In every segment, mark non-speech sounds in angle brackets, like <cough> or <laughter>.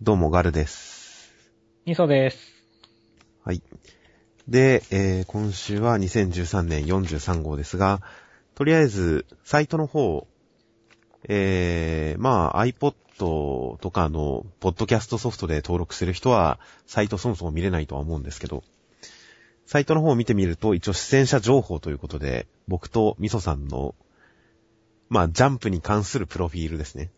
どうも、ガルです。みそです。はい。で、えー今週は2013年43号ですが、とりあえず、サイトの方、えー、まあ iPod とかの、ポッドキャストソフトで登録する人は、サイトそもそも見れないとは思うんですけど、サイトの方を見てみると、一応出演者情報ということで、僕とミソさんの、まあ、ジャンプに関するプロフィールですね。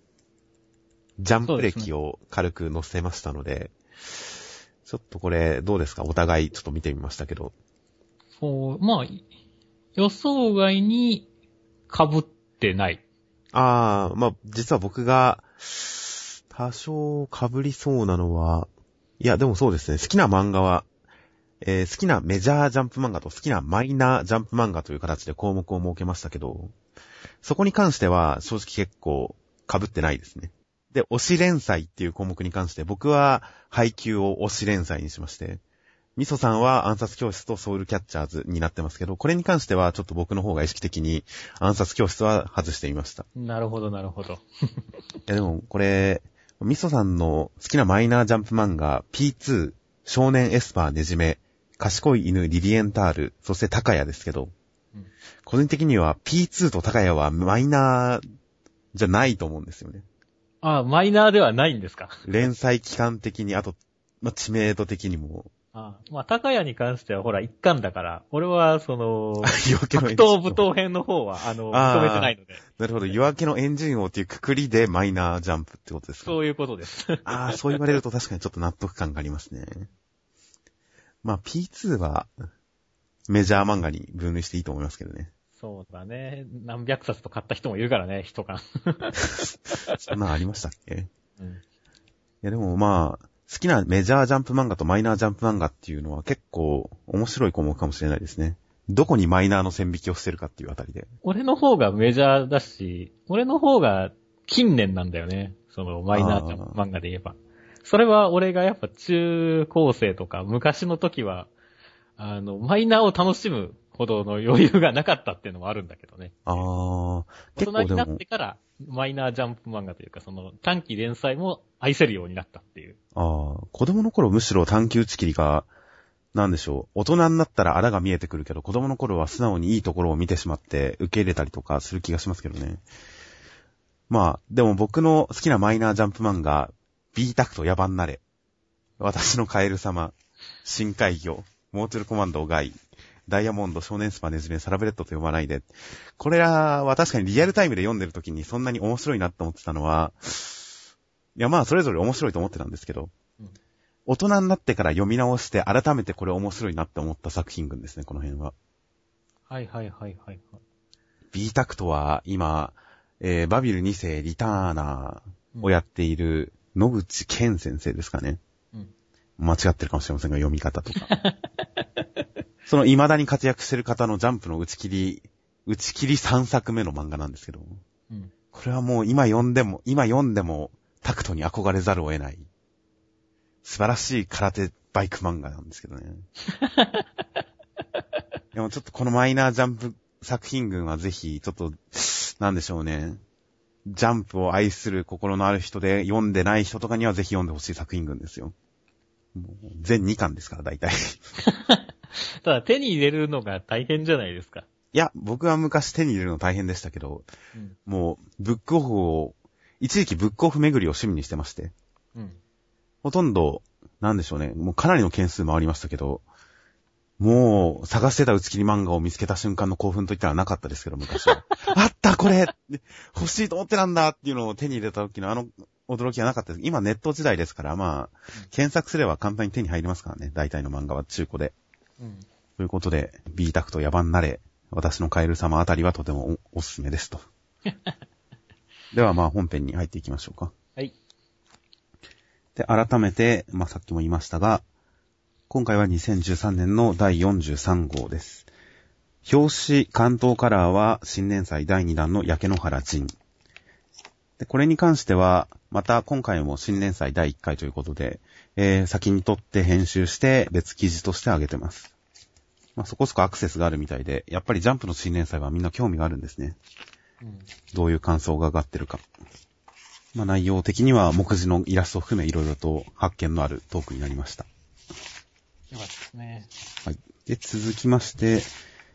ジャンプ歴を軽く載せましたので、ちょっとこれ、どうですか？お互いちょっと見てみましたけど。そう、まあ、予想外に被ってない。あー、まあ、実は僕が、多少被りそうなのは、いや、でもそうですね、好きな漫画は、えー好きなメジャージャンプ漫画と好きなマイナージャンプ漫画という形で項目を設けましたけど、そこに関しては正直結構被ってないですね。で、推し連載っていう項目に関して僕は配給を推し連載にしまして、ミソさんは暗殺教室とソウルキャッチャーズになってますけど、これに関してはちょっと僕の方が意識的に暗殺教室は外してみました。なるほど、なるほど。<laughs> いやでもこれ、ミソさんの好きなマイナージャンプ漫画 P2、少年エスパーねじめ、賢い犬リリエンタール、そして高谷ですけど、うん個人的には P2 と高谷はマイナーじゃないと思うんですよね。あマイナーではないんですか？連載期間的に、あと、まあ、知名度的にも、あまあ、高谷に関してはほら、一巻だから、俺は、その、<laughs> 夜明けの武闘編の方は、あの、認めてないので、なるほど、夜明けのエンジン王っていうくくりでマイナージャンプってことですか？そういうことです。ああ、そう言われると確かにちょっと納得感がありますね。まあ P2 はメジャー漫画に分類していいと思いますけどね。そうだね。何百冊と買った人もいるからね、一巻。<laughs> そんなんありましたっけ？いうんやでもまあ、好きなメジャージャンプ漫画とマイナージャンプ漫画っていうのは結構面白い項目かもしれないですね。どこにマイナーの線引きをしてるかっていうあたりで。俺の方がメジャーだし、俺の方が近年なんだよね。そのマイナージャンプ漫画で言えば。それは俺がやっぱ中高生とか昔の時は、あの、マイナーを楽しむほどの余裕がなかったっていうのもあるんだけどね。ああ、大人になって、からマイナージャンプ漫画というかその短期連載も愛せるようになったっていう。ああ、子供の頃むしろ探求打ち切りが、なんでしょう。大人になったらあらが見えてくるけど、子供の頃は素直にいいところを見てしまって受け入れたりとかする気がしますけどね。まあ、でも僕の好きなマイナージャンプ漫画、B タクト野蛮なれ。私のカエル様、深海魚、モーチュルコマンドガイ、ダイヤモンド、少年スパネズメ、サラブレッドと呼ばないで。これらは確かにリアルタイムで読んでる時にそんなに面白いなって思ってたのは、いやまあそれぞれ面白いと思ってたんですけど、うん大人になってから読み直して改めてこれ面白いなって思った作品群ですね、この辺は。はいはいはいはいはい。B タクトは今、えーバビル2世リターナーをやっている野口健先生ですかね。うん間違ってるかもしれませんが、読み方とか。<laughs> その未だに活躍してる方のジャンプの打ち切り、打ち切り3作目の漫画なんですけど、うん。これはもう今読んでも、今読んでもタクトに憧れざるを得ない、素晴らしい空手バイク漫画なんですけどね。<laughs> でもちょっとこのマイナージャンプ作品群はぜひ、ちょっと、なんでしょうね。ジャンプを愛する心のある人で読んでない人とかにはぜひ読んでほしい作品群ですよ。全2巻ですから、大体。<laughs> <laughs> ただ手に入れるのが大変じゃないですか。いや、僕は昔手に入れるの大変でしたけど、うん。もう、ブックオフを、一時期ブックオフ巡りを趣味にしてまして、うん。ほとんど、なんでしょうね、もうかなりの件数回りましたけど、もう、探してた打ち切り漫画を見つけた瞬間の興奮といったらなかったですけど、昔は。<laughs> あったこれ欲しいと思ってたんだっていうのを手に入れた時のあの、驚きはなかったです。今ネット時代ですから、まあ、検索すれば簡単に手に入りますからね、大体の漫画は中古で。うん。ということで、B タクト野蛮なれ、私のカエル様あたりはとてもおおすすめですと。<laughs> ではまあ本編に入っていきましょうか。はい。で、改めて、まあさっきも言いましたが、今回は2013年の第43号です。表紙関東カラーは新年祭第2弾の焼け野原仁。で、これに関しては、また今回も新年祭第1回ということで、えー、先に撮って編集して別記事として上げてます。まあ、そこそこアクセスがあるみたいで、やっぱりジャンプの新年祭はみんな興味があるんですね。うん。どういう感想が上がってるか。まあ内容的には目次のイラストを含めいろいろと発見のあるトークになりました。よかったですね。はい。で、続きまして、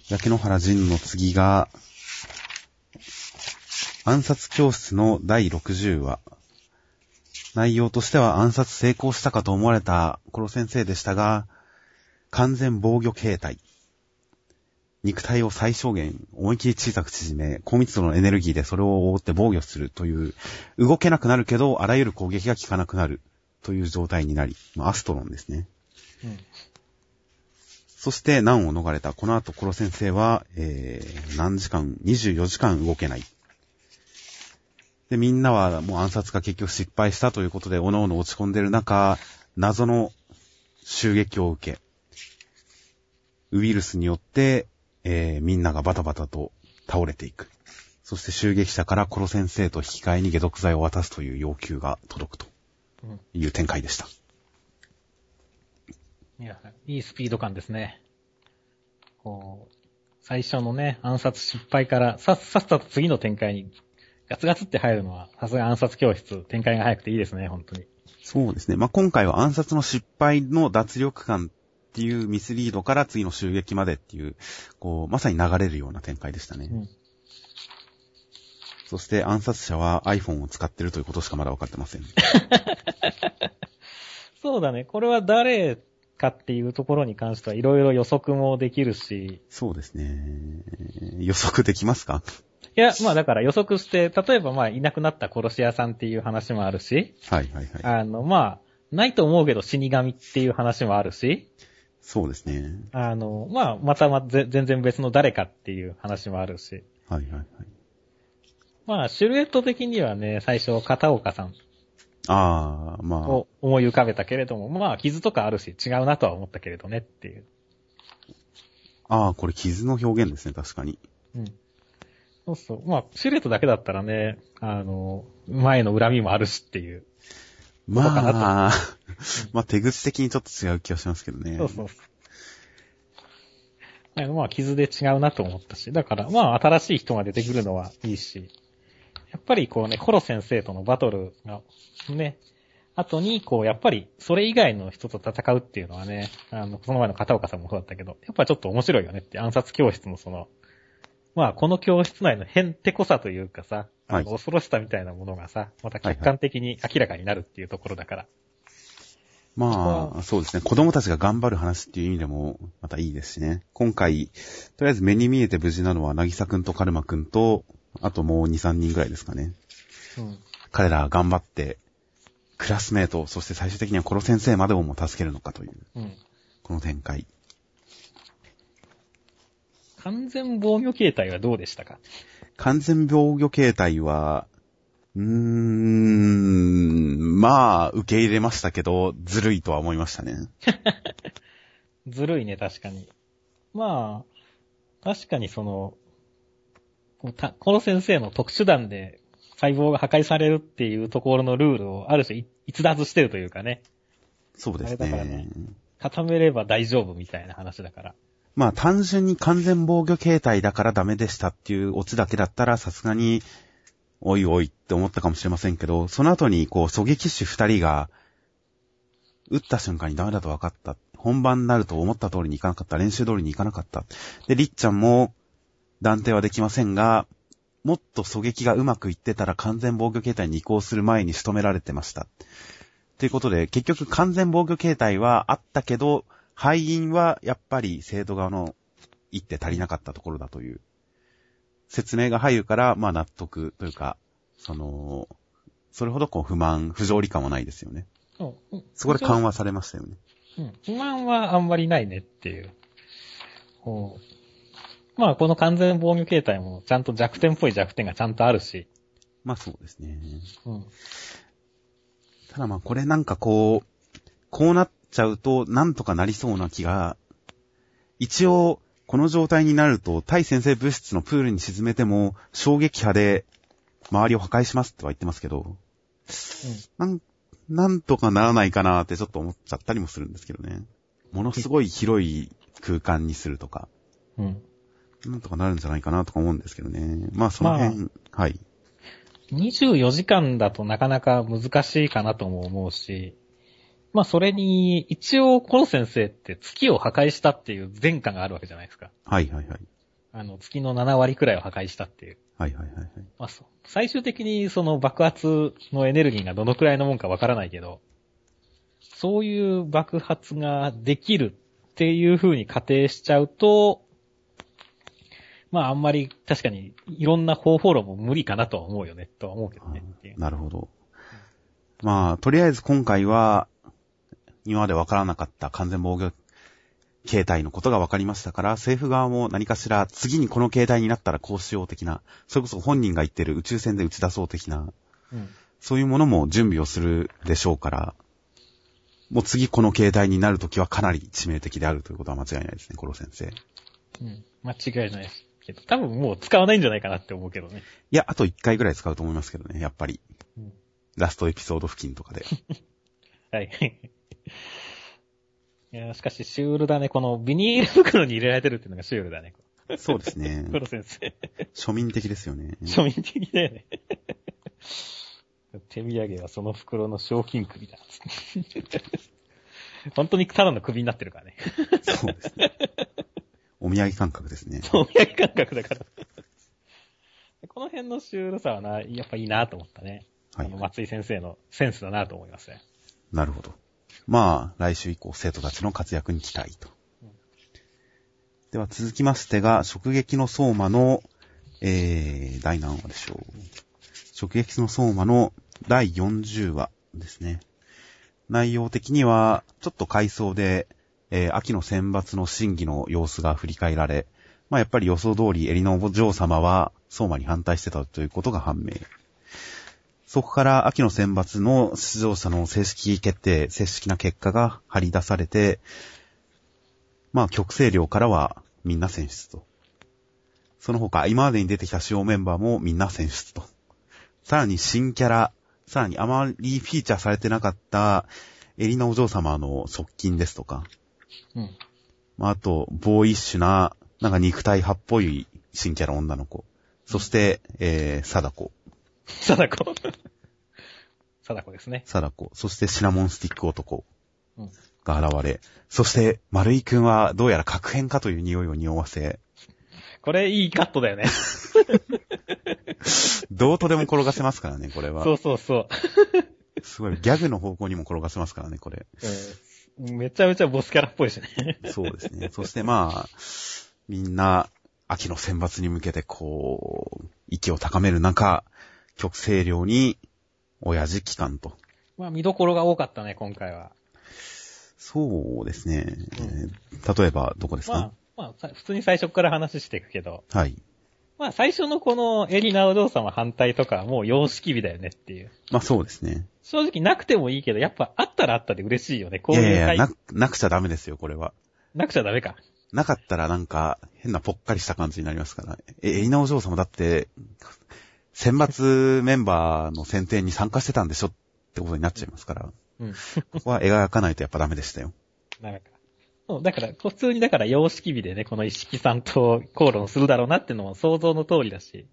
焼け野原仁の次が、暗殺教室の第60話。内容としては暗殺成功したかと思われた黒先生でしたが、完全防御形態。肉体を最小限思い切り小さく縮め、高密度のエネルギーでそれを覆って防御するという、動けなくなるけど、あらゆる攻撃が効かなくなるという状態になり、まあアストロンですね。うん。そして難を逃れた。この後、コロ先生は、えー、何時間、24時間動けない。で、みんなはもう暗殺が結局失敗したということで、おのおの落ち込んでる中、謎の襲撃を受け、ウイルスによって、えー、みんながバタバタと倒れていく。そして襲撃者からコロ先生と引き換えに解毒剤を渡すという要求が届くとうん。いう展開でした。いや、いいスピード感ですね。こう、最初のね、暗殺失敗から、さっさっさと次の展開に、ガツガツって入るのは、さすが暗殺教室、展開が早くていいですね、本当に。そうですね。まあ、今回は暗殺の失敗の脱力感っていうミスリードから次の襲撃までっていう、こう、まさに流れるような展開でしたね。うん。そして暗殺者は iPhone を使ってるということしかまだ分かってません。<laughs> そうだね、これは誰かっていうところに関してはいろいろ予測もできるし、そうですね。予測できますか？いや、まあだから予測して、例えばまあいなくなった殺し屋さんっていう話もあるし、はいはいはい。あの、まあ、ないと思うけど死神っていう話もあるし、そうですね。あの、まあ、またま、ぜ全然別の誰かっていう話もあるし。はいはいはい。まあ、シルエット的にはね、最初、片岡さんああ、まあ、を思い浮かべたけれども、まあ、傷とかあるし、違うなとは思ったけれどねっていう。ああ、これ傷の表現ですね、確かに。うん。そうそう。まあ、シルエットだけだったらね、あの、前の恨みもあるしっていう。まあ、まあ手口的にちょっと違う気がしますけどね。そうそうそう。まあ、傷で違うなと思ったし。だから、まあ、新しい人が出てくるのはいいし。やっぱりこうね、コロ先生とのバトルが、ね、後に、こう、やっぱり、それ以外の人と戦うっていうのはね、あの、その前の片岡さんもそうだったけど、やっぱちょっと面白いよねって、暗殺教室のその、まあ、この教室内の変てこさというかさ、はい恐ろしさみたいなものがさ、また客観的に明らかになるっていうところだから。まあ、そうですね。子供たちが頑張る話っていう意味でも、またいいですしね。今回、とりあえず目に見えて無事なのは、なぎさくんとカルマくんと、あともう2、3人ぐらいですかね。うん。彼らは頑張って、クラスメート、そして最終的にはコロ先生までをも助けるのかという、うん。この展開。完全防御形態はどうでしたか？完全防御形態は、うーん、まあ、受け入れましたけど、ずるいとは思いましたね。<laughs> ずるいね、確かに。まあ、確かにその、この先生の特殊弾で細胞が破壊されるっていうところのルールをある種い逸脱してるというかね、そうですねね。固めれば大丈夫みたいな話だから。まあ単純に完全防御形態だからダメでしたっていうオチだけだったらさすがに、おいおいって思ったかもしれませんけど、その後にこう狙撃手二人が、撃った瞬間にダメだと分かった。本番になると思った通りにいかなかった。練習通りにいかなかった。で、りっちゃんも断定はできませんが、もっと狙撃がうまくいってたら完全防御形態に移行する前に仕留められてました。ということで、結局完全防御形態はあったけど、敗因はやっぱり生徒側の言って足りなかったところだという説明が入るから、まあ納得というか、その、それほどこう不満、不条理感はないですよね。そうそこで緩和されましたよね。うん。不満はあんまりないねっていう。こうまあ、この完全防御形態もちゃんと弱点っぽい弱点がちゃんとあるし。まあそうですね。うん。ただまあこれなんかこう、こうなっちゃうとなんとかなりそうな気が、一応この状態になると対先生物質のプールに沈めても衝撃波で周りを破壊しますっては言ってますけど、なん、なんとかならないかなってちょっと思っちゃったりもするんですけどね。ものすごい広い空間にするとか、うん。なんとかなるんじゃないかなとか思うんですけどね。まあその辺、はい。24時間だとなかなか難しいかなとも思うし、まあそれに、一応この先生って月を破壊したっていう前科があるわけじゃないですか。はいはいはい。あの、月の7割くらいを破壊したっていう。はいはいはいはい。まあそう最終的にその爆発のエネルギーがどのくらいのもんかわからないけど、そういう爆発ができるっていう風に仮定しちゃうと、まああんまり確かにいろんな方法論も無理かなとは思うよね、とは思うけどね。なるほど。まあ、とりあえず今回は、今までわからなかった完全防御形態のことが分かりましたから、政府側も何かしら次にこの形態になったらこうしよう的な、それこそ本人が言ってる宇宙船で打ち出そう的な、うん。そういうものも準備をするでしょうから、もう次この形態になるときはかなり致命的であるということは間違いないですね、コロ先生。いうん。間違いないですけど、多分もう使わないんじゃないかなって思うけどね。や、あと1回ぐらい使うと思いますけどね、やっぱり。うんラストエピソード付近とかで。<laughs> はい。いや、しかしシュールだね。このビニール袋に入れられてるっていうのがシュールだね。そうですね。<laughs> 黒先生。庶民的ですよね。庶民的だよね。手土産はその袋の賞金首だ。本当にただの首になってるからね。そうですね。お土産感覚ですね。お土産感覚だから。この辺のシュールさはな、やっぱいいなと思ったね。はいあの、松井先生のセンスだなと思いますね。なるほど。まあ、来週以降、生徒たちの活躍に期待と。では続きましてが、直撃の相馬の、えー、第何話でしょう。直撃の相馬の第40話ですね。内容的には、ちょっと回想で、えー、秋の選抜の審議の様子が振り返られ、まあやっぱり予想通り、エリのお嬢様は、相馬に反対してたということが判明。そこから秋の選抜の出場者の正式決定、正式な結果が張り出されて、まあ、極星寮からはみんな選出と。その他、今までに出てきた主要メンバーもみんな選出と。さらに新キャラ、さらにあまりフィーチャーされてなかったエリナお嬢様の側近ですとか、うん。まあ、あと、ボーイッシュな、なんか肉体派っぽい新キャラ女の子。そして、えー、貞子。<laughs> 貞子。貞子ですね。貞子。そしてシナモンスティック男。うん。が現れ、そして、丸井くんはどうやら核変かという匂いを匂わせ、これいいカットだよね。<laughs> どうとでも転がせますからね、これは。そうそうそう。すごい、ギャグの方向にも転がせますからね、これ。うんめちゃめちゃボスキャラっぽいしね。そうですね。そしてまあ、みんな、秋の選抜に向けてこう、息を高める中、極星寮に、親父帰還と。まあ見どころが多かったね、今回は。そうですね。えー例えば、どこですか、まあ、まあさ、普通に最初から話していくけど、はい。まあ最初のこのエリナお嬢様反対とかはもう様式美だよねっていう。まあそうですね。正直なくてもいいけど、やっぱあったらあったで嬉しいよね。こいう回いうやいや、な、なくちゃダメですよ、これは。なくちゃダメか。なかったらなんか、変なぽっかりした感じになりますから。え、エリナお嬢様だって、選抜メンバーの選定に参加してたんでしょってことになっちゃいますから。うん。ここは描かないとやっぱダメでしたよ。ダメか。そう、だから、普通にだから様式美でね、この一式さんと口論するだろうなっていうのも想像の通りだし。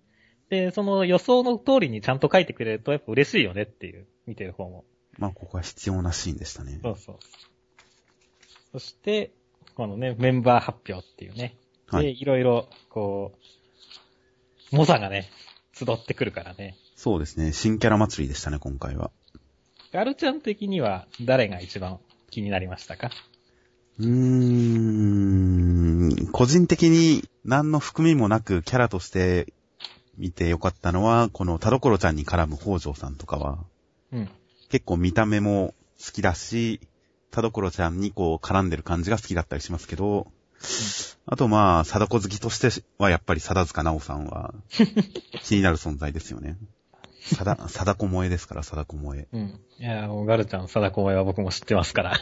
で、その予想の通りにちゃんと書いてくれるとやっぱ嬉しいよねっていう、見てる方も。まあ、ここは必要なシーンでしたね。そうそう。そして、このね、メンバー発表っていうね。で、はい。いろいろ、こう、猛者がね、集ってくるからね。そうですね。新キャラ祭りでしたね、今回は。ガルちゃん的には誰が一番気になりましたか？うーん、個人的に何の含みもなくキャラとして見てよかったのは、この田所ちゃんに絡む北条さんとかは、うん。結構見た目も好きだし、田所ちゃんにこう絡んでる感じが好きだったりしますけど、あとまあ、貞子好きとしてはやっぱり貞塚直さんは <laughs> 気になる存在ですよね。貞、<laughs> 貞子萌えですから、貞子萌え。うん。いや、もうガルちゃん、貞子萌えは僕も知ってますから。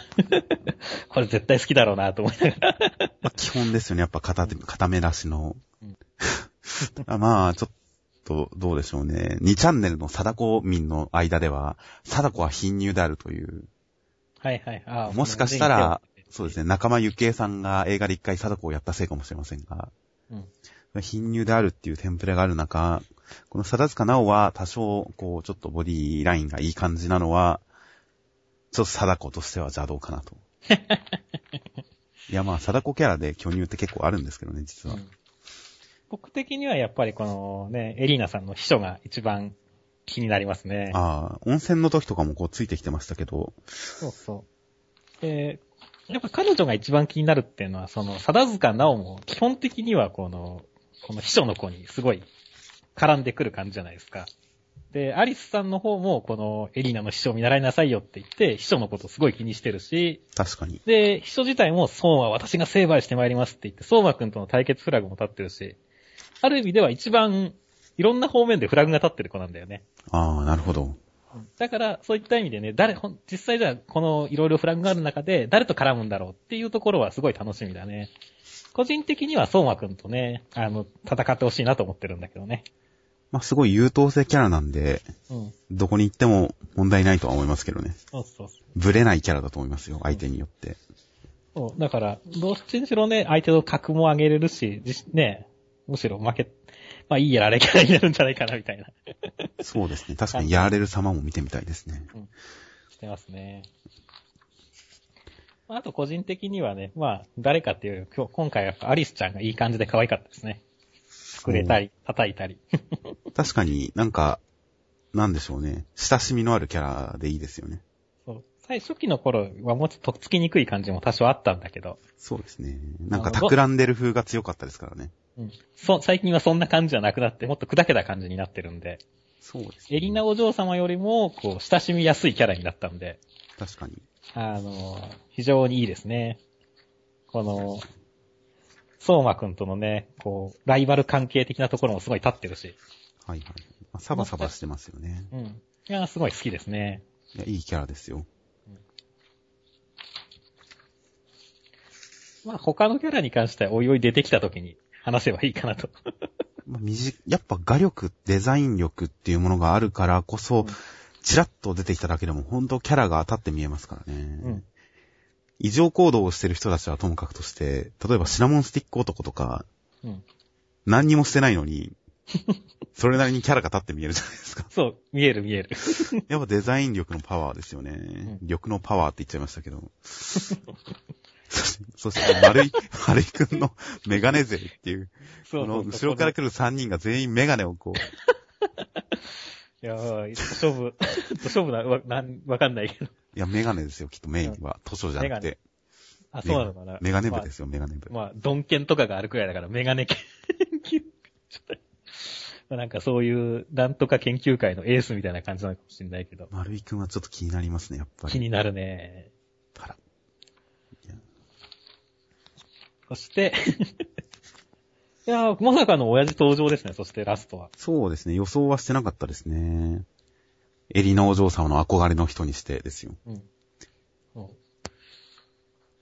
<laughs> これ絶対好きだろうなと思いながら。まあ、基本ですよね。やっぱ片手、片目出しの。うんあまあ、ちょっと、どうでしょうね。2チャンネルの貞子民の間では、貞子は貧乳であるという。はいはい。ああもしかしたら、そうですね、仲間由紀恵さんが映画で一回貞子をやったせいかもしれませんが、うん貧乳であるっていうテンプレがある中、この貞塚直は多少、こう、ちょっとボディラインがいい感じなのは、ちょっと貞子としては邪道かなと。<laughs> いや、まあ、貞子キャラで巨乳って結構あるんですけどね、実は。うん僕的にはやっぱりこのね、エリーナさんの秘書が一番気になりますね。ああ、温泉の時とかもこうついてきてましたけど、そうそう。で、やっぱ彼女が一番気になるっていうのは、その、貞塚直も基本的にはこの、この秘書の子にすごい絡んでくる感じじゃないですか。で、アリスさんの方も、このエリーナの秘書を見習いなさいよって言って、秘書のことすごい気にしてるし、確かに。で、秘書自体も、そうは私が成敗してまいりますって言って、相馬くんとの対決フラグも立ってるし、ある意味では一番、いろんな方面でフラグが立ってる子なんだよね。ああ、なるほど。だから、そういった意味でね、誰、実際じゃあ、このいろいろフラグがある中で、誰と絡むんだろうっていうところはすごい楽しみだね。個人的には相馬くんとね、あの、戦ってほしいなと思ってるんだけどね。まあ、すごい優等生キャラなんで、うん。どこに行っても問題ないとは思いますけどね。そうそうそう。ブレないキャラだと思いますよ、相手によって。そうだから、どっちにしろね、相手の格も上げれるし、じね、むしろ負け、まあいいやられキャラになるんじゃないかな、みたいな。そうですね。確かにやられる様も見てみたいですね。してますね。まああと個人的にはね、まあ、誰かっていうより、今日、今回はアリスちゃんがいい感じで可愛かったですね。くれたり、叩いたり。<laughs> 確かになんか、なんでしょうね。親しみのあるキャラでいいですよね。そう。最初期の頃はもうちょっととっつきにくい感じも多少あったんだけど、そうですね。なんか企んでる風が強かったですからね。うん。そ、最近はそんな感じじゃなくなって、もっと砕けた感じになってるんで、そうですね。エリナお嬢様よりも、こう、親しみやすいキャラになったんで、確かに。あの、非常にいいですね。この、相馬くんとのね、こう、ライバル関係的なところもすごい立ってるし、はいはい。まあ、サバサバしてますよね。うん。いや、すごい好きですね。いや、いいキャラですよ。まあ、他のキャラに関してはおいおい出てきた時に話せばいいかなと。<laughs> やっぱ画力、デザイン力っていうものがあるからこそ、うんチラッと出てきただけでも本当キャラが立って見えますからね。うん異常行動をしてる人たちはともかくとして、例えばシナモンスティック男とか、うん。何にもしてないのに、<laughs> それなりにキャラが立って見えるじゃないですか。そう、見える見える。<laughs> やっぱデザイン力のパワーですよね。ん力のパワーって言っちゃいましたけど。そして、丸い、<laughs> 丸いくんのメガネ勢っていう、その後ろから来る3人が全員メガネをこう、<laughs> いやー、勝負、<laughs> 勝負な、わ、なん、わかんないけど。いや、メガネですよ、きっとメインは。図書じゃなくて。あ、そうなのかな。メガネ部ですよ、メガネ部。まあ、まあ、ドンケンとかがあるくらいだから、メガネ研究、ちょっと、まあなんかそういう、なんとか研究会のエースみたいな感じなのかもしれないけど、丸井くんはちょっと気になりますね、やっぱり。気になるね。あら。そして、<laughs> いやー、まさかの親父登場ですね、そしてラストは。そうですね、予想はしてなかったですね。エリナお嬢様の憧れの人にしてですよ。うん。そう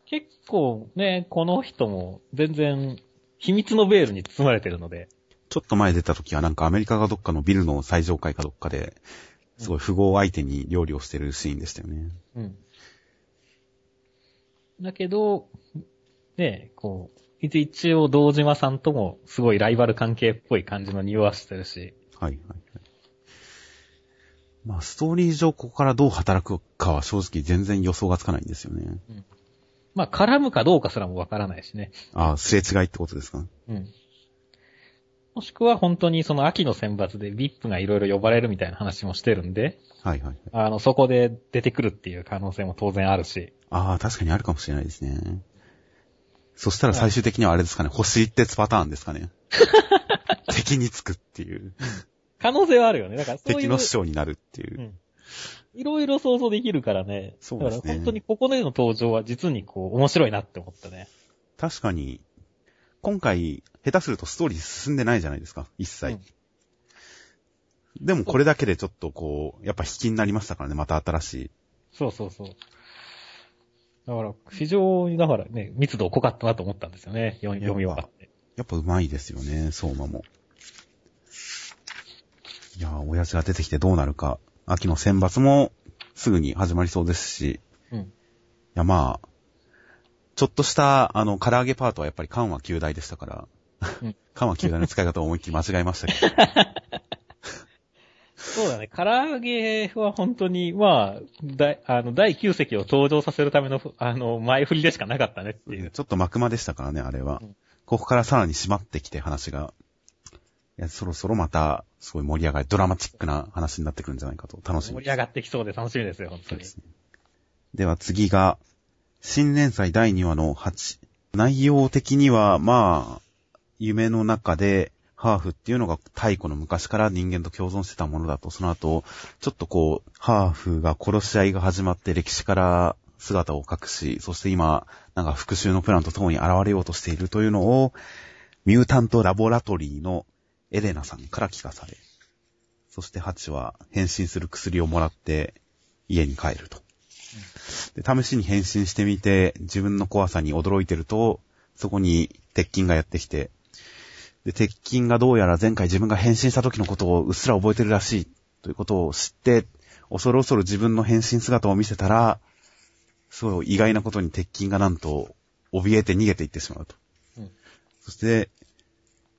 結構ね、この人も全然秘密のベールに包まれてるので、ちょっと前出た時はなんかアメリカがどっかのビルの最上階かどっかで、すごい富豪相手に料理をしてるシーンでしたよね。うん。だけど、ね、こう、一一応堂島さんともすごいライバル関係っぽい感じの匂わしてるし、はいはいはい。まあ、ストーリー上ここからどう働くかは正直全然予想がつかないんですよね。まあ絡むかどうかすらもわからないしね。ああ、すれ違いってことですか？うん。もしくは本当にその秋の選抜で VIP がいろいろ呼ばれるみたいな話もしてるんで、はいはいはい。あの、そこで出てくるっていう可能性も当然あるし。ああ、確かにあるかもしれないですね。そしたら最終的にはあれですかね、星一徹パターンですかね。<laughs> 敵につくっていう。可能性はあるよね。だからそういう。敵の師匠になるっていうう。ん。いろいろ想像できるからね。そうですねだから本当にここでの登場は実にこう、面白いなって思ったね。確かに、今回、下手するとストーリー進んでないじゃないですか、一切。うんでもこれだけでちょっとこう、やっぱ引きになりましたからね、また新しい。そうそうそう。だから、非常に、だからね、密度濃かったなと思ったんですよね。読み読み終わって。やっぱ上手いですよね、相馬も。いやー、親父が出てきてどうなるか。秋の選抜もすぐに始まりそうですし。うん。いや、まあ、ちょっとした、あの、唐揚げパートはやっぱり緩和9大でしたから、うんカマキリの使い方を思いっきり間違えましたけど。<laughs> そうだね。唐揚げは本当に、まあ、だあの、第9席を登場させるための、あの、前振りでしかなかったねっていう。ちょっと幕間でしたからね、あれは。うんここからさらに締まってきて話が。いや、そろそろまた、すごい盛り上がり、ドラマチックな話になってくるんじゃないかと、楽しみです。盛り上がってきそうで楽しみですよ、本当に。ですね。では次が、新連載第2話の8。内容的には、まあ、夢の中で、ハーフっていうのが太古の昔から人間と共存してたものだと、その後、ちょっとこう、ハーフが殺し合いが始まって歴史から姿を隠し、そして今、なんか復讐のプランとともに現れようとしているというのを、ミュータントラボラトリーのエレナさんから聞かされ、そしてハチは変身する薬をもらって家に帰ると。で試しに変身してみて、自分の怖さに驚いてると、そこに鉄筋がやってきて、で、鉄筋がどうやら前回自分が変身した時のことをうっすら覚えてるらしい、ということを知って、恐る恐る自分の変身姿を見せたら、すごい意外なことに鉄筋がなんと、怯えて逃げていってしまうと。うんそして、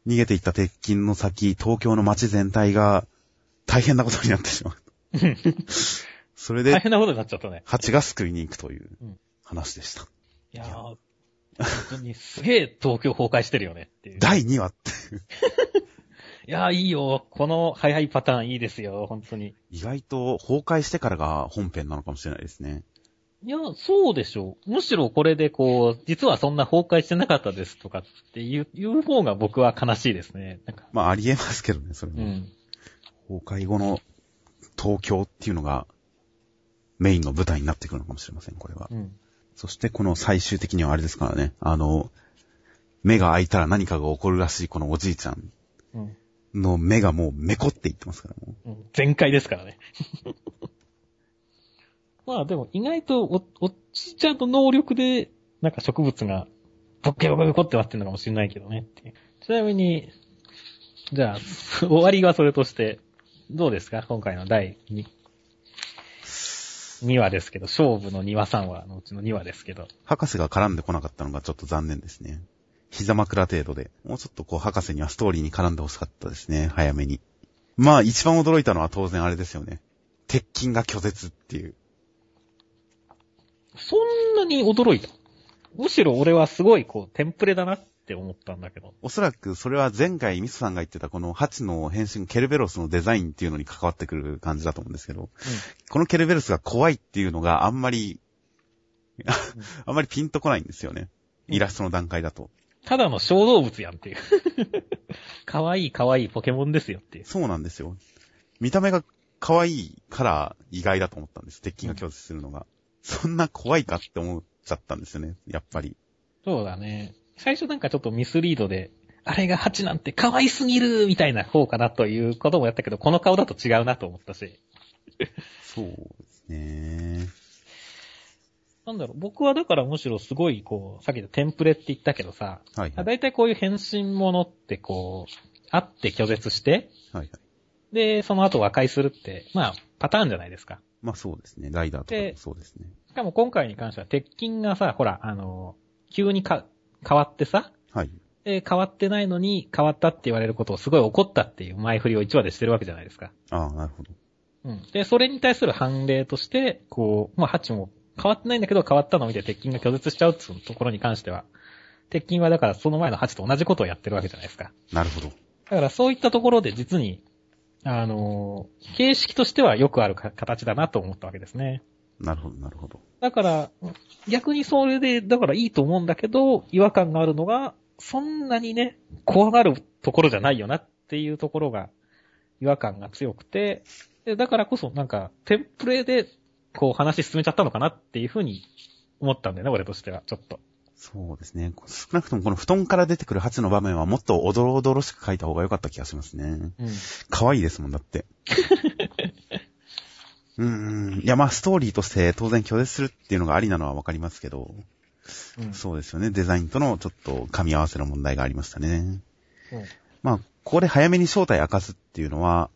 逃げていった鉄筋の先、東京の街全体が大変なことになってしまう。<laughs> それで、大変なことになっちゃったね。蜂が救いに行くといううん話でした。いやー、本当にすげえ東京崩壊してるよねっていう。第2話って、いやー、いいよ。この早いパターンいいですよ、本当に。意外と崩壊してからが本編なのかもしれないですね。いや、そうでしょう。むしろこれでこう、実はそんな崩壊してなかったですとかっていう、いう方が僕は悲しいですね。なんか、まあありえますけどね、それも。うん。崩壊後の東京っていうのがメインの舞台になってくるのかもしれません、これは。うん。そしてこの最終的にはあれですからね、あの、目が開いたら何かが起こるらしいこのおじいちゃんうん。の目がもうめこっていってますからもう。うん全開ですからね。<laughs> まあでも意外とお、おっちちゃんと能力で、なんか植物が、ボッケボケボコって割ってるのかもしれないけどね。ちなみに、じゃあ、終わりはそれとして、どうですか？今回の第2、2話ですけど、勝負の2話3話のうちの2話ですけど。博士が絡んでこなかったのがちょっと残念ですね。膝枕程度で。もうちょっとこう博士にはストーリーに絡んでほしかったですね、早めに。まあ一番驚いたのは当然あれですよね。鉄筋が拒絶っていう。そんなに驚いた？むしろ俺はすごいこう、テンプレだなって思ったんだけど。おそらくそれは前回ミスさんが言ってたこのハチの変身ケルベロスのデザインっていうのに関わってくる感じだと思うんですけど、このケルベロスが怖いっていうのがあんまり、あんまりピンとこないんですよね。イラストの段階だと。ただの小動物やんっていう。<laughs> かわいいかわいいポケモンですよっていう。そうなんですよ。見た目が可愛いから意外だと思ったんです。鉄筋が拒絶するのが。そんな怖いかって思っちゃったんですよね。やっぱり。そうだね。最初なんかちょっとミスリードで、あれがハチなんて可愛すぎるみたいな方かなということもやったけど、この顔だと違うなと思ったし。そうですね。なんだろう、僕はだからむしろすごいこう、さっき言ったテンプレって言ったけどさ、はいはい。だいたいこういう変身ものってこう、あって拒絶して、はいはい。で、その後和解するって、まあ、パターンじゃないですか。まあそうですね。ライダーとかもそうですね。しかも今回に関しては鉄筋がさ、ほら、あの、急にか、変わってさ、はい。で、変わってないのに変わったって言われることをすごい怒ったっていう前振りを1話でしてるわけじゃないですか。ああ、なるほど。うん。で、それに対する判例として、こう、まあ、ハチも変わってないんだけど変わったのを見て鉄筋が拒絶しちゃうっていうところに関しては、鉄筋はだからその前のハチと同じことをやってるわけじゃないですか。なるほど。だからそういったところで実に、あのー形式としてはよくあるか形だなと思ったわけですね。なるほど、なるほど。だから、逆にそれで、だからいいと思うんだけど、違和感があるのが、そんなにね、怖がるところじゃないよなっていうところが、違和感が強くて、でだからこそなんか、テンプレで、こう話進めちゃったのかなっていうふうに思ったんだよね、俺としては、ちょっと。そうですね。少なくともこの布団から出てくるハチの場面はもっとおどろおどろしく描いた方が良かった気がしますね。うん。可愛いですもんだって。<laughs> うーん。いや、まあ、ストーリーとして当然拒絶するっていうのがありなのはわかりますけど、うん。そうですよね。デザインとのちょっと噛み合わせの問題がありましたね。うんまあ、ここで早めに正体明かすっていうのは、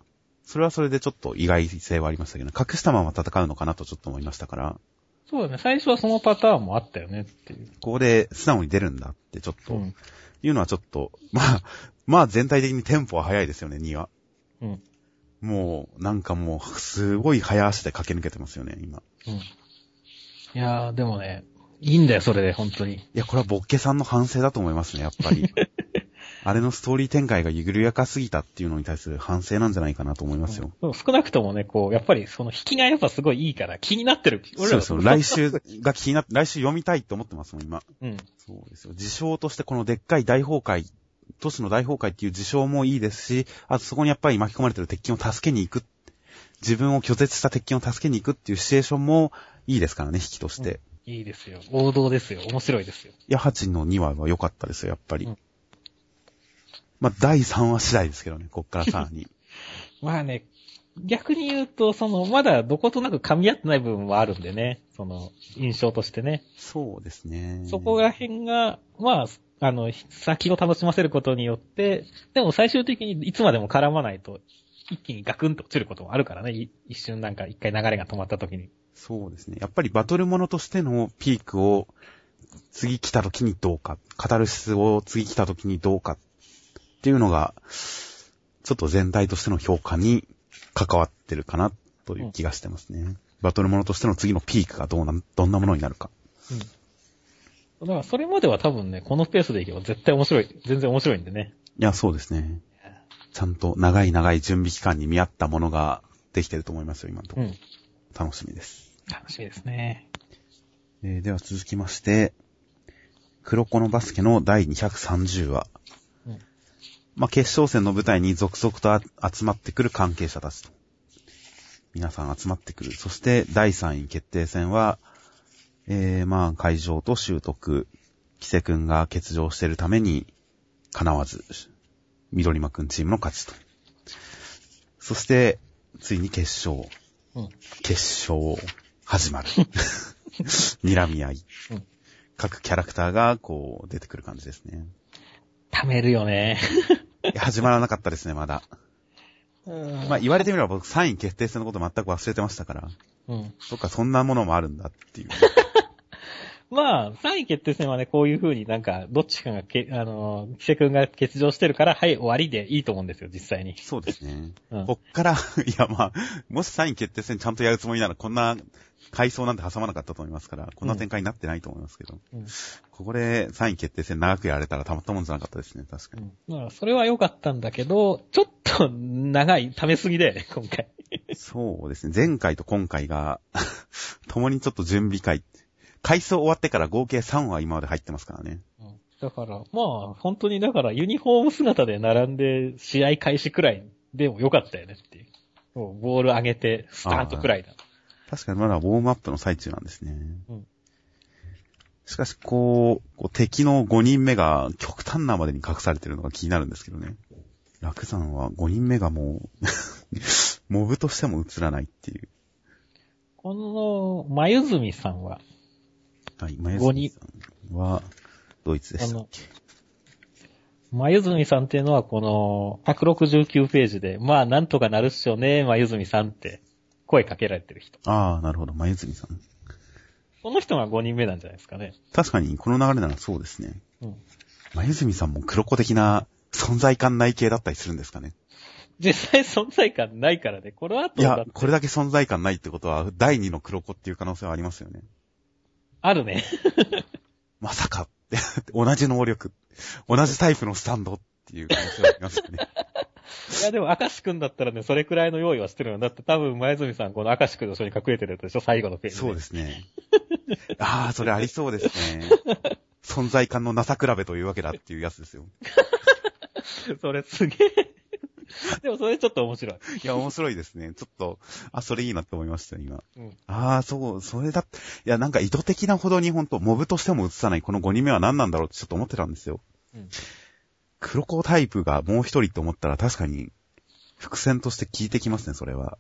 それはそれでちょっと意外性はありましたけど、隠したまま戦うのかなとちょっと思いましたから、そうだね。最初はそのパターンもあったよねっていう。ここで素直に出るんだってちょっと、うん。いうのはちょっと、まあ、まあ全体的にテンポは速いですよね、2は。うん。もう、なんかもう、すごい早足で駆け抜けてますよね、今。うん。いやー、でもね、いいんだよ、それで、本当に。いや、これはボッケさんの反省だと思いますね、やっぱり。<laughs> あれのストーリー展開が緩やかすぎたっていうのに対する反省なんじゃないかなと思いますよ。うん少なくともね、こう、やっぱりその引きがやっぱすごいいいから気になってる。そうそう、<laughs> 来週が気になって、来週読みたいって思ってますもん、今。うん。そうですよ。事象としてこのでっかい大崩壊、都市の大崩壊っていう事象もいいですし、あとそこにやっぱり巻き込まれてる鉄筋を助けに行く。自分を拒絶した鉄筋を助けに行くっていうシチュエーションもいいですからね、引きとして。いいですよ。王道ですよ。面白いですよ。いや、8の2話は良かったですよ、やっぱり。うんまあ、第3話次第ですけどね、こっからさらに。<laughs> まあね、逆に言うと、その、まだどことなく噛み合ってない部分もあるんでね。その、印象としてね。そうですね。そこら辺が、まあ、あの、先を楽しませることによって、でも最終的にいつまでも絡まないと、一気にガクンと落ちることもあるからね。い一瞬なんか一回流れが止まった時に。そうですね。やっぱりバトルものとしてのピークを次来た時にどうか、カタルシスを次来た時にどうかっていうのが、ちょっと全体としての評価に関わってるかなという気がしてますね。バトルものとしての次のピークがどうな、どんなものになるか。うん。だからそれまでは多分ね、このペースでいけば絶対面白い。全然面白いんでね。いや、そうですね。ちゃんと長い長い準備期間に見合ったものができてると思いますよ、今のところ。うん。楽しみです。楽しみですね。えーでは続きまして、黒子のバスケの第230話。うんまあ、決勝戦の舞台に続々とあ集まってくる関係者たちと。皆さん集まってくる。そして第3位決定戦は、えー、まあ、会場と習得、キセ君が欠場しているために、叶わず、緑間くんチームの勝ちと。そして、ついに決勝。うん。決勝、始まる。<laughs> 睨み合い。うん各キャラクターが、こう、出てくる感じですね。貯めるよね。始まらなかったですね、まだ。うんまあ、言われてみれば僕3位決定戦のこと全く忘れてましたから。うん。そっか、そんなものもあるんだっていう。<laughs> まあ、3位決定戦はね、こういう風になんか、どっちかがけ、あの、キセ君が欠場してるから、はい、終わりでいいと思うんですよ、実際に。そうですね。うんこっから、<laughs> いやまあ、もし3位決定戦ちゃんとやるつもりなら、こんな階層なんて挟まなかったと思いますから、こんな展開になってないと思いますけど。うんここで3位決定戦長くやられたらたまったもんじゃなかったですね、確かに。だから、それは良かったんだけど、ちょっと長い、溜めすぎで、今回。そうですね。前回と今回が、<laughs> 共にちょっと準備会。回数終わってから合計3話今まで入ってますからね。だから、まあ、本当にだから、ユニフォーム姿で並んで、試合開始くらいでも良かったよねっていう。ボール上げて、スタートくらいだ。確かにまだウォームアップの最中なんですね。うんしかし、こう、こう敵の5人目が極端なまでに隠されてるのが気になるんですけどね。楽山は5人目がもう、<laughs> モブとしても映らないっていう。この、まゆずみさんは、はい、前五人さんは、ドイツでしたっけまゆずみさんっていうのはこの、169ページで、まあ、なんとかなるっしょね、まゆずみさんって、声かけられてる人。ああ、なるほど、前泉さん。この人が5人目なんじゃないですかね。確かに、この流れならそうですね。うん。前泉さんも黒子的な存在感ない系だったりするんですかね。実際存在感ないからね、この後いや、これだけ存在感ないってことは、第二の黒子っていう可能性はありますよね。あるね。<laughs> まさかって、<laughs> 同じ能力、同じタイプのスタンドっていう可能性はありますよね。<laughs> いや、でも、明石くんだったらね、それくらいの用意はしてるよ。だって多分、前住さん、この明石くんの人に隠れてるでしょ、最後のページ。。そうですすね。ああ、それありそうですね。存在感のなさ比べというわけだっていうやつですよ。それすげえ。<laughs> でも、それちょっと面白い。いや、面白いですね。ちょっと、あ、それいいなって思いましたよ、今。うん。ああ、そう、それだ、いや、なんか意図的なほどに本当モブとしても映さないこの5人目は何なんだろうってちょっと思ってたんですよ。うん黒子タイプがもう一人って思ったら確かに、伏線として効いてきますね、それは。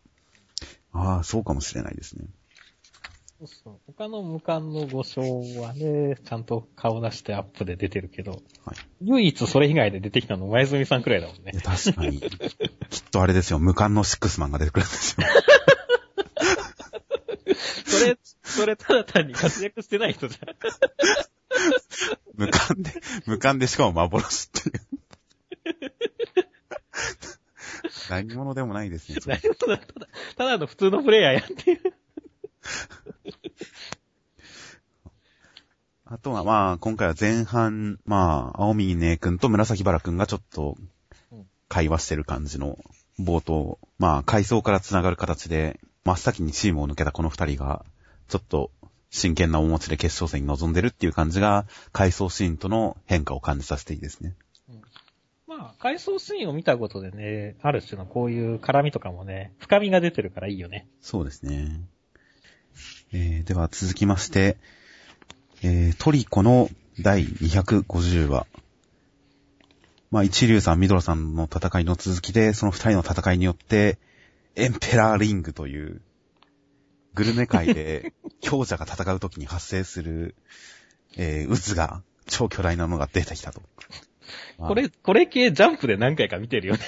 ああ、そうかもしれないですね。そうそう。他の無冠の5章はね、ちゃんと顔出してアップで出てるけど、はい唯一それ以外で出てきたの前住さんくらいだもんね。確かに。<laughs> きっとあれですよ、無冠のシックスマンが出てくるんですよ。それ、それただ単に活躍してない人じゃん。無感で、無感でしかも幻っていう。<laughs> 何者でもないですね。何者だただ、ただの普通のプレイヤーやっていう。<laughs> あとはまあ、今回は前半、まあ、青右ねくんと紫原くんがちょっとうん、会話してる感じの冒頭、まあ、階層から繋がる形で、真っ先にチームを抜けたこの二人が、ちょっと真剣な面持ちで決勝戦に臨んでるっていう感じが、階層シーンとの変化を感じさせていいですね。まあ、回想シーンを見たことでね、ある種のこういう絡みとかもね、深みが出てるからいいよね。そうですね。えー、では続きまして、えー、トリコの第250話。まあ、一流さん、ミドラさんの戦いの続きで、その二人の戦いによって、エンペラーリングという、グルメ界で <laughs> 強者が戦う時に発生する、えー、渦が、超巨大なのが出てきたと。まあこれ、これ系ジャンプで何回か見てるよね。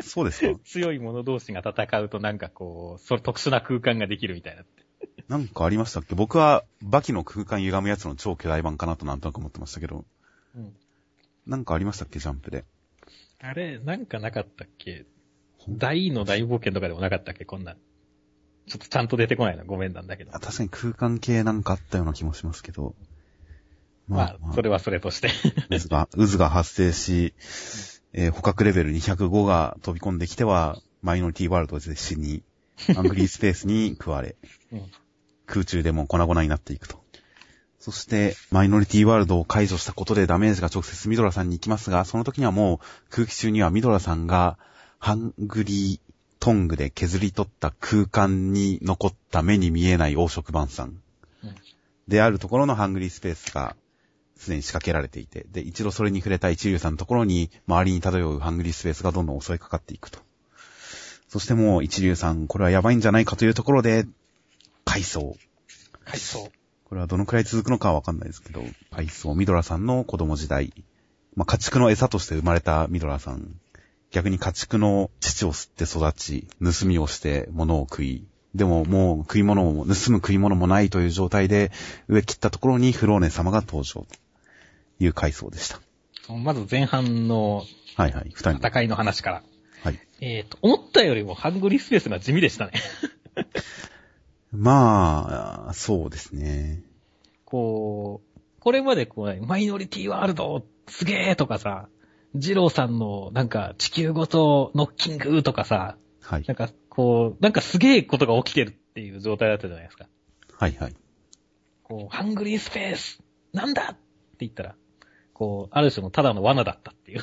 そうですか？<laughs> 強い者同士が戦うとなんかこう、それ特殊な空間ができるみたいな。なんかありましたっけ？僕は、バキの空間歪むやつの超巨大版かなとなんとなく思ってましたけど。うん。なんかありましたっけ？ジャンプで。あれ、なんかなかったっけ？大の大冒険とかでもなかったっけ？こんなん。ちょっとちゃんと出てこないのごめんなんだけどあ。確かに空間系なんかあったような気もしますけど。まあ、それはそれとして。渦が、渦が発生し、えー捕獲レベル205が飛び込んできては、マイノリティワールドで死に、アングリースペースに食われ、うん空中でも粉々になっていくと。そして、マイノリティワールドを解除したことでダメージが直接ミドラさんに行きますが、その時にはもう空気中にはミドラさんがハングリートングで削り取った空間に残った目に見えない黄色晩餐うんであるところのハングリースペースがすでに仕掛けられていて、で、一度それに触れた一流さんのところに周りに漂うハングリースペースがどんどん襲いかかっていくと。そしてもう一流さん、これはやばいんじゃないかというところで、回想。はい、そう。これはどのくらい続くのかはわかんないですけど、パイソー、ミドラさんの子供時代。まあ、家畜の餌として生まれたミドラさん。逆に家畜の父を吸って育ち、盗みをして物を食い。でももう食い物も、盗む食い物もないという状態で、上切ったところにフローネ様が登場という回想でした。まず前半のはいはい、二人の。戦いの話から。はい。えっ、と、思ったよりもハングリースペースが地味でしたね。まあ、そうですね。こう、これまでこうね、マイノリティワールドすげーとかさ、ジローさんのなんか地球ごとノッキングとかさ、はい。なんかこう、なんかすげーことが起きてるっていう状態だったじゃないですか。はいはい。こう、ハングリースペースなんだって言ったら、こう、ある種のただの罠だったっていう。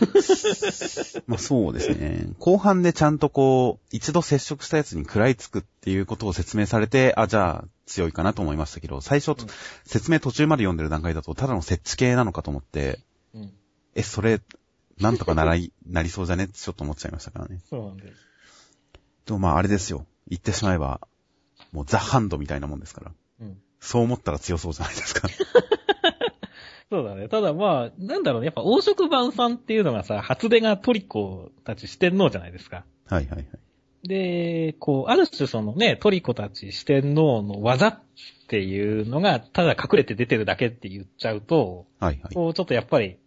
<laughs> まあそうですね。後半でちゃんとこう、一度接触したやつに食らいつくっていうことを説明されて、あ、じゃあ強いかなと思いましたけど、最初、うん説明途中まで読んでる段階だと、ただの設置系なのかと思って、うん。え、それ、なんとかならい、<laughs> なりそうじゃね？ってちょっと思っちゃいましたからね。そうなんです。でもまああれですよ。言ってしまえば、もうザ・ハンドみたいなもんですから。うん。そう思ったら強そうじゃないですか。そうだね。ただまあ、なんだろうね。やっぱ黄色晩餐っていうのがさ、初出がトリコたち四天王じゃないですか。はいはいはい。で、こう、ある種そのね、トリコたち四天王の技っていうのが、ただ隠れて出てるだけって言っちゃうと、はいはい。こう、ちょっとやっぱり、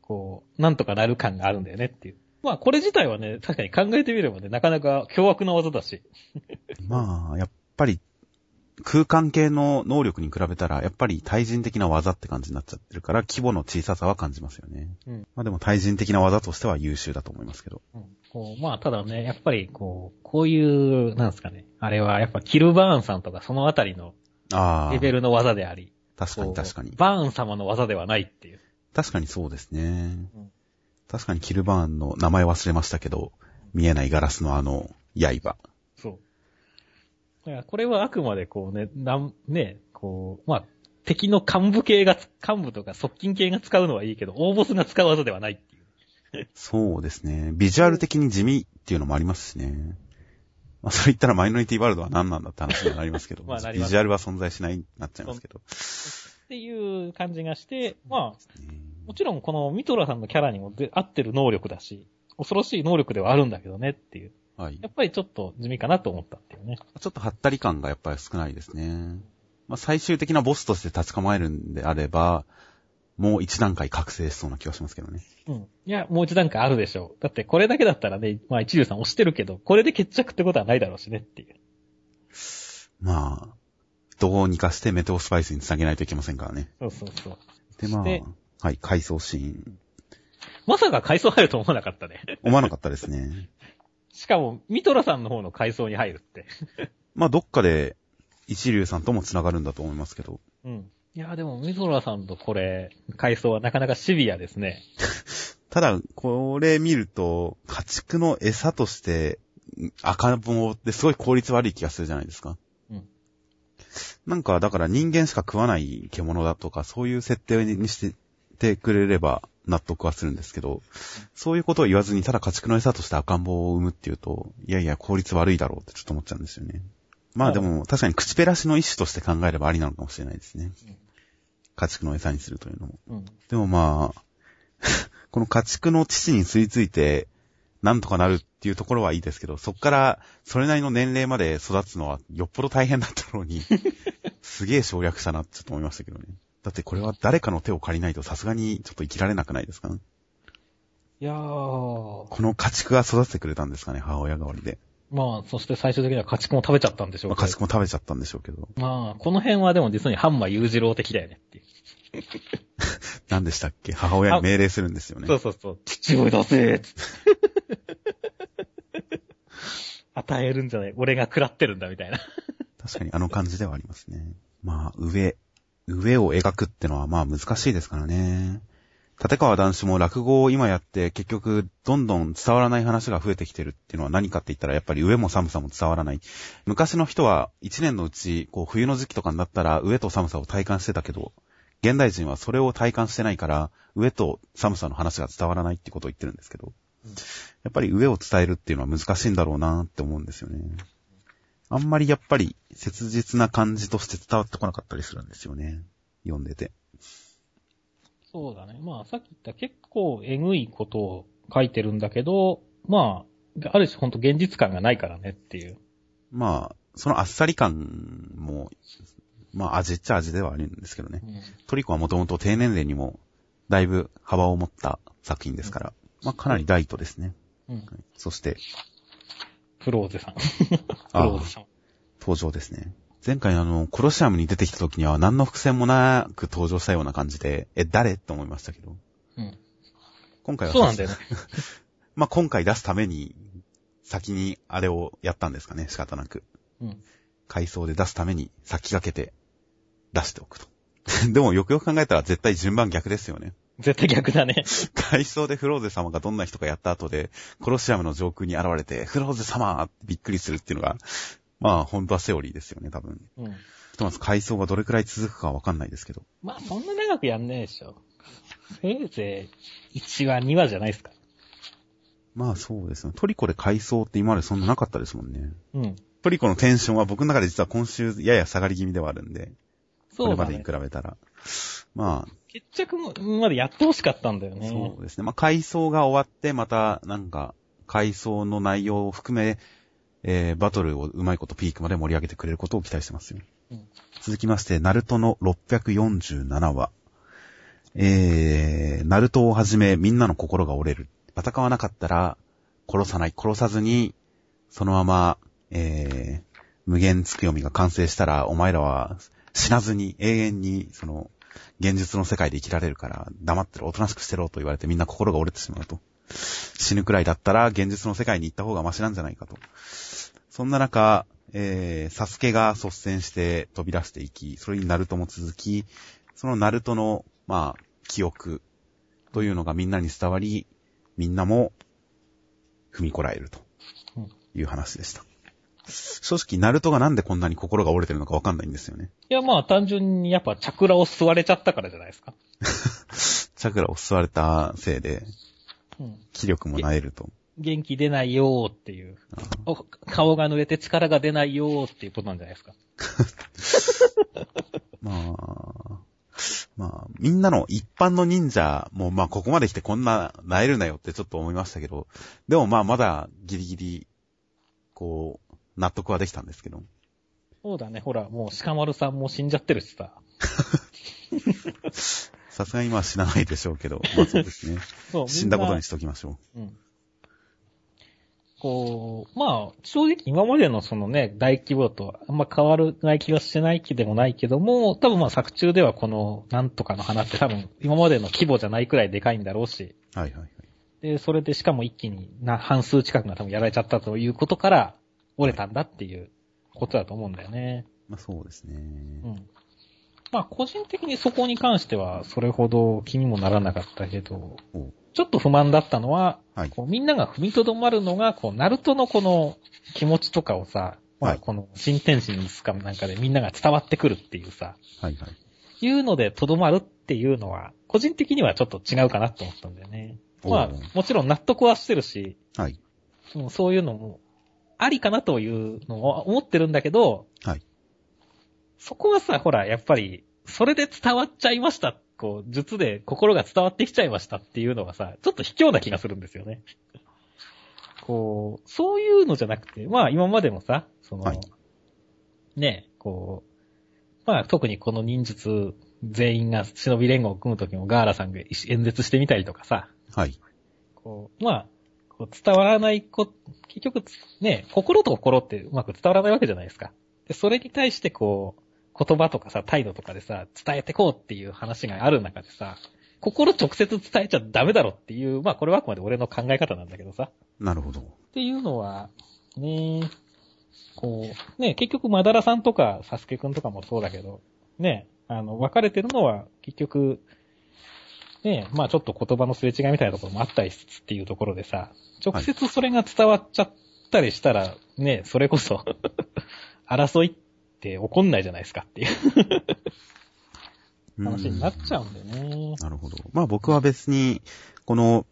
こう、なんとかなる感があるんだよねっていう。まあ、これ自体はね、確かに考えてみればね、なかなか凶悪な技だし。<laughs> まあ、やっぱり、空間系の能力に比べたら、やっぱり対人的な技って感じになっちゃってるから、規模の小ささは感じますよね。うん。まあでも対人的な技としては優秀だと思いますけど。うんこうまあ、ただね、やっぱり、こう、こういう、なんですかね。あれは、やっぱ、キルバーンさんとか、そのあたりのああ。レベルの技であり、確かに確かに。バーン様の技ではないっていう。確かにそうですね。うん確かにキルバーンの名前忘れましたけど、見えないガラスのあの、刃。そう。だからこれはあくまでこうね、なん、ね、こう、まあ、敵の幹部系がつ、幹部とか側近系が使うのはいいけど、大ボスが使う技ではないっていう。そうですね。ビジュアル的に地味っていうのもありますしね。まあ、それ言ったらマイノリティワールドは何なんだって話になりますけど、<laughs> まあビジュアルは存在しないになっちゃいますけど。っていう感じがして、まあ、ねもちろんこのミトラさんのキャラにもで合ってる能力だし、恐ろしい能力ではあるんだけどねっていう。はい。やっぱりちょっと地味かなと思ったっていうね。ちょっとハったり感がやっぱり少ないですね。まあ、最終的なボスとして立ち構えるんであれば、もう一段階覚醒しそうな気がしますけどね。うん。いや、もう一段階あるでしょう。だってこれだけだったらね、まあ一流さん押してるけど、これで決着ってことはないだろうしねっていう。まあ、どうにかしてメテオスパイスにつなげないといけませんからね。そうそうそう。で、まあで、はい、回想シーン。まさか階層入ると思わなかったね。思わなかったですね。しかも、ミトラさんの方の階層に入るって。<laughs> まあ、どっかで、一流さんとも繋がるんだと思いますけど。うん。いや、でも、ミトラさんとこれ、階層はなかなかシビアですね。<laughs> ただ、これ見ると、家畜の餌として、赤棒ってすごい効率悪い気がするじゃないですか。うん。なんか、だから人間しか食わない獣だとか、そういう設定にしててくれれば納得はするんですけど、そういうことを言わずに、ただ家畜の餌として赤ん坊を産むっていうと、いやいや、効率悪いだろうってちょっと思っちゃうんですよね。まあでも、確かに口ペラシの一種として考えればありなのかもしれないですねうん。家畜の餌にするというのも。うん。でもまあ、<laughs> この家畜の父に吸い付いて、なんとかなるっていうところはいいですけど、そっから、それなりの年齢まで育つのは、よっぽど大変だったろうに、<laughs> すげえ省略したなってちょっと思いましたけどね。だってこれは誰かの手を借りないとさすがにちょっと生きられなくないですか、いやー。この家畜が育ててくれたんですかね、母親代わりで。まあ、そして最終的には家畜も食べちゃったんでしょうまあ、家畜も食べちゃったんでしょうけど。まあ、この辺はでも実にハンマー裕次郎的だよねっていう。<laughs> 何でしたっけ？母親に命令するんですよね。そうそうそう。父親出せー。<laughs> 与えるんじゃない俺が食らってるんだみたいな。確かにあの感じではありますね。まあ、上、上を描くってのはまあ難しいですからね。立川談志も落語を今やって結局どんどん伝わらない話が増えてきてるっていうのは何かって言ったらやっぱり上も寒さも伝わらない。昔の人は一年のうちこう冬の時期とかになったら上と寒さを体感してたけど、現代人はそれを体感してないから上と寒さの話が伝わらないってことを言ってるんですけど、やっぱり上を伝えるっていうのは難しいんだろうなって思うんですよね。あんまりやっぱり切実な感じとして伝わってこなかったりするんですよね。読んでて。そうだね。まあ、さっき言った結構えぐいことを書いてるんだけど、まあ、ある種ほんと現実感がないからねっていう。まあ、そのあっさり感も、まあ味っちゃ味ではあるんですけどね。うんトリコはもともと低年齢にもだいぶ幅を持った作品ですから、まあかなりライトですね。うん。そしてフローゼさん。<laughs> フあローゼさん。登場ですね。前回あの、コロシアムに出てきた時には何の伏線もなく登場したような感じで、え、誰？って思いましたけど、うん。今回はそうなんだよね。<laughs> まあ今回出すために、先にあれをやったんですかね、仕方なく。うん。回想で出すために先駆けて出しておくと。<laughs> でもよくよく考えたら絶対順番逆ですよね。絶対逆だね。<laughs> 回想でフローゼ様がどんな人かやった後で、コロシアムの上空に現れて、フローゼ様ってびっくりするっていうのが、まあ本当はセオリーですよね、多分。うん。ひとまず回想がどれくらい続くかわかんないですけど。まあ、そんな長くやんねえでしょ。せいぜい1話、2話じゃないですか。まあそうですね。トリコで回想って今までそんななかったですもんね。うん。トリコのテンションは僕の中で実は今週やや下がり気味ではあるんで、こそうだねれまでに比。べたら。まあ、決着もまでやってほしかったんだよね。そうですね。まあ、回想が終わって、また、なんか、回想の内容を含め、えー、バトルをうまいことピークまで盛り上げてくれることを期待してますよ。うん続きまして、ナルトの647話。えー、ナルトをはじめみんなの心が折れる。戦わなかったら、殺さない。殺さずに、そのまま、えー、無限つくよみが完成したら、お前らは死なずに永遠に、その、現実の世界で生きられるから、黙ってる、おとなしくしてろと言われてみんな心が折れてしまうと。死ぬくらいだったら、現実の世界に行った方がマシなんじゃないかと。そんな中、えー、サスケが率先して飛び出していき、それにナルトも続き、そのナルトの、まあ、記憶というのがみんなに伝わり、みんなも踏みこらえるという話でした。正直、ナルトがなんでこんなに心が折れてるのかわかんないんですよね。いや、まあ、単純にやっぱチャクラを吸われちゃったからじゃないですか。<laughs> チャクラを吸われたせいで、うん。気力もなえると。元気出ないよーっていう。お顔が濡れて力が出ないよーっていうことなんじゃないですか。<laughs> まあ、まあ、みんなの一般の忍者も、まあ、ここまで来てこんな、なえるなよってちょっと思いましたけど、でもまあ、まだギリギリこう、納得はできたんですけど。そうだね、ほら、もう鹿丸さんも死んじゃってるしさ。<laughs> さすがにまあ死なないでしょうけど、まあそうですね。<laughs> そう、死んだことにししときましょうん。こう、まあ、正直今までのそのね、大規模とあんま変わらない気がしてない気でもないけども、多分まあ作中ではこのなんとかの花って多分今までの規模じゃないくらいでかいんだろうし、う。はいはいはい。で、それでしかも一気にな半数近くが多分やられちゃったということから折れたんだっていうことだと思うんだよね。まあそうですね。うん。まあ個人的にそこに関してはそれほど気にもならなかったけどちょっと不満だったのは、はいこうみんなが踏みとどまるのが、こう、ナルトのこの気持ちとかをさ、まあはいこの新天使につかなんかでみんなが伝わってくるっていうさ、はいはい。いうのでとどまるっていうのは、個人的にはちょっと違うかなと思ったんだよね。まあもちろん納得はしてるし、はい。うんそういうのも、ありかなというのを思ってるんだけど、はい。そこはさ、ほら、やっぱり、それで伝わっちゃいました。こう、術で心が伝わってきちゃいましたっていうのがさ、ちょっと卑怯な気がするんですよね。こう、そういうのじゃなくて、まあ今までもさ、その、はいね、こう、まあ特にこの忍術全員が忍び連合を組むときもガーラさんが演説してみたりとかさ、はい。こう、まあ、伝わらないこ、結局、ね、心と心ってうまく伝わらないわけじゃないですか。で、それに対してこう、言葉とかさ、態度とかでさ、伝えてこうっていう話がある中でさ、心直接伝えちゃダメだろっていう、まあこれはあくまで俺の考え方なんだけどさ。なるほど。っていうのは、ね、こう、ね、結局マダラさんとかサスケくんとかもそうだけど、ね、あの、分かれてるのは結局、ね、まあちょっと言葉のすれ違いみたいなところもあったりしつつっていうところでさ、直接それが伝わっちゃったりしたら、ね、それこそ、<laughs> 争いって起こんないじゃないですかっていう話になっちゃうんだよね。なるほど。まあ僕は別に、この、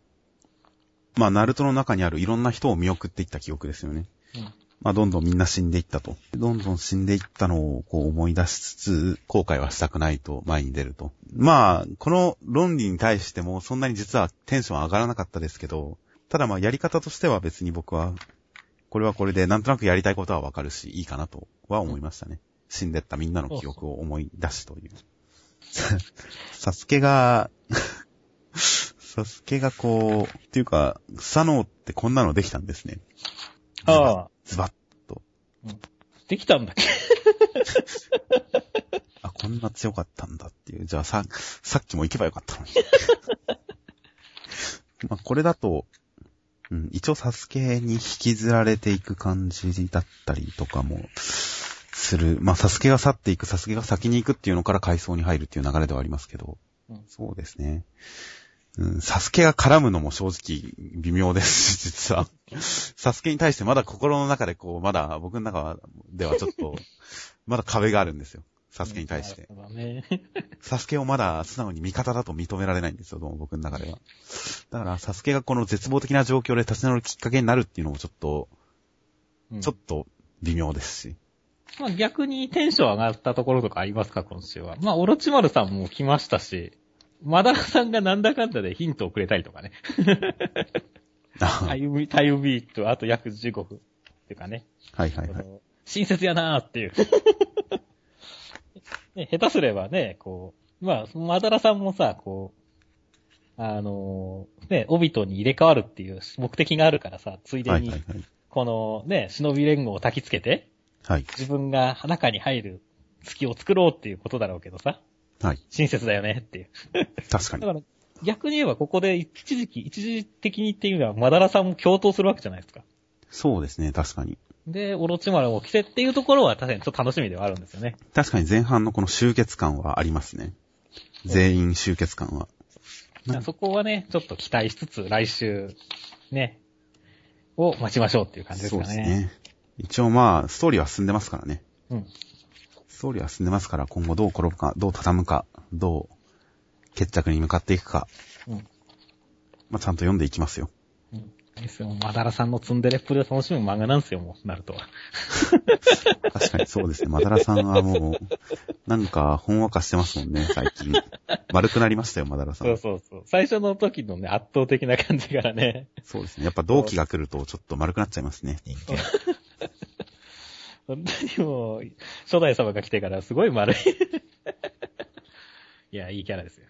まあナルトの中にあるいろんな人を見送っていった記憶ですよね。うんまあどんどんみんな死んでいったと。どんどん死んでいったのをこう思い出しつつ、後悔はしたくないと前に出ると。まあ、この論理に対してもそんなに実はテンション上がらなかったですけど、ただまあやり方としては別に僕は、これはこれでなんとなくやりたいことはわかるし、いいかなとは思いましたね。死んでったみんなの記憶を思い出しという。<laughs> サスケが、サスケがこう、っていうか、サノーってこんなのできたんですね。ああ、ズバッと。できたんだっけ？<laughs> あ、こんな強かったんだっていう。じゃあさ、さっきも行けばよかったのに。<laughs> まあ、これだと、うん、一応サスケに引きずられていく感じだったりとかも、する。まあ、サスケが去っていく、サスケが先に行くっていうのから階層に入るっていう流れではありますけど、うんそうですね。うん、サスケが絡むのも正直微妙ですし、実は。サスケに対してまだ心の中でこう、まだ僕の中ではちょっと、<laughs> まだ壁があるんですよ。サスケに対して。サスケをまだ素直に味方だと認められないんですよ、どうも僕の中では。だから、サスケがこの絶望的な状況で立ち直るきっかけになるっていうのもちょっと、うんちょっと微妙ですし。まあ逆にテンション上がったところとかありますか、今週は。まあ、オロチマルさんも来ましたし、マダラさんがなんだかんだでヒントをくれたりとかね。タイム、タイムビート、あと約15分。っていうかね。はいはいはい。親切やなーっていう。<laughs> ね、下手すればね、こう、まあ、マダラさんもさ、こう、あのーね、オビトに入れ替わるっていう目的があるからさ、ついでに。このね、忍び連合を焚きつけて、はい。自分が中に入る隙を作ろうっていうことだろうけどさ、はい。親切だよねっていう。確かに。<laughs> だから、逆に言えばここで一時期、一時的にっていうのは、マダラさんも共闘するわけじゃないですか。そうですね、確かに。で、オロチマルも来てっていうところは確かにちょっと楽しみではあるんですよね。確かに前半のこの集結感はありますね。全員集結感は。そこはね、ちょっと期待しつつ、来週、ね、を待ちましょうっていう感じですそうかね。ですね。一応まあ、ストーリーは進んでますからね。うん。ストーリーは進んでますから、今後どう転ぶか、どう畳むか、どう決着に向かっていくか、うん。まあ、ちゃんと読んでいきますよ。うん。ですよ。マダラさんのツンデレっぷりを楽しむ漫画なんですよ、もう、なるとは。<laughs> 確かにそうですね。マダラさんはもう、なんか、ほんわかしてますもんね、最近。丸くなりましたよ、マダラさん。そうそうそう。最初の時のね、圧倒的な感じからね。そうですね。やっぱ同期が来ると、ちょっと丸くなっちゃいますね、人間。本当にもう、初代様が来てからすごい丸い。いや、いいキャラですよ。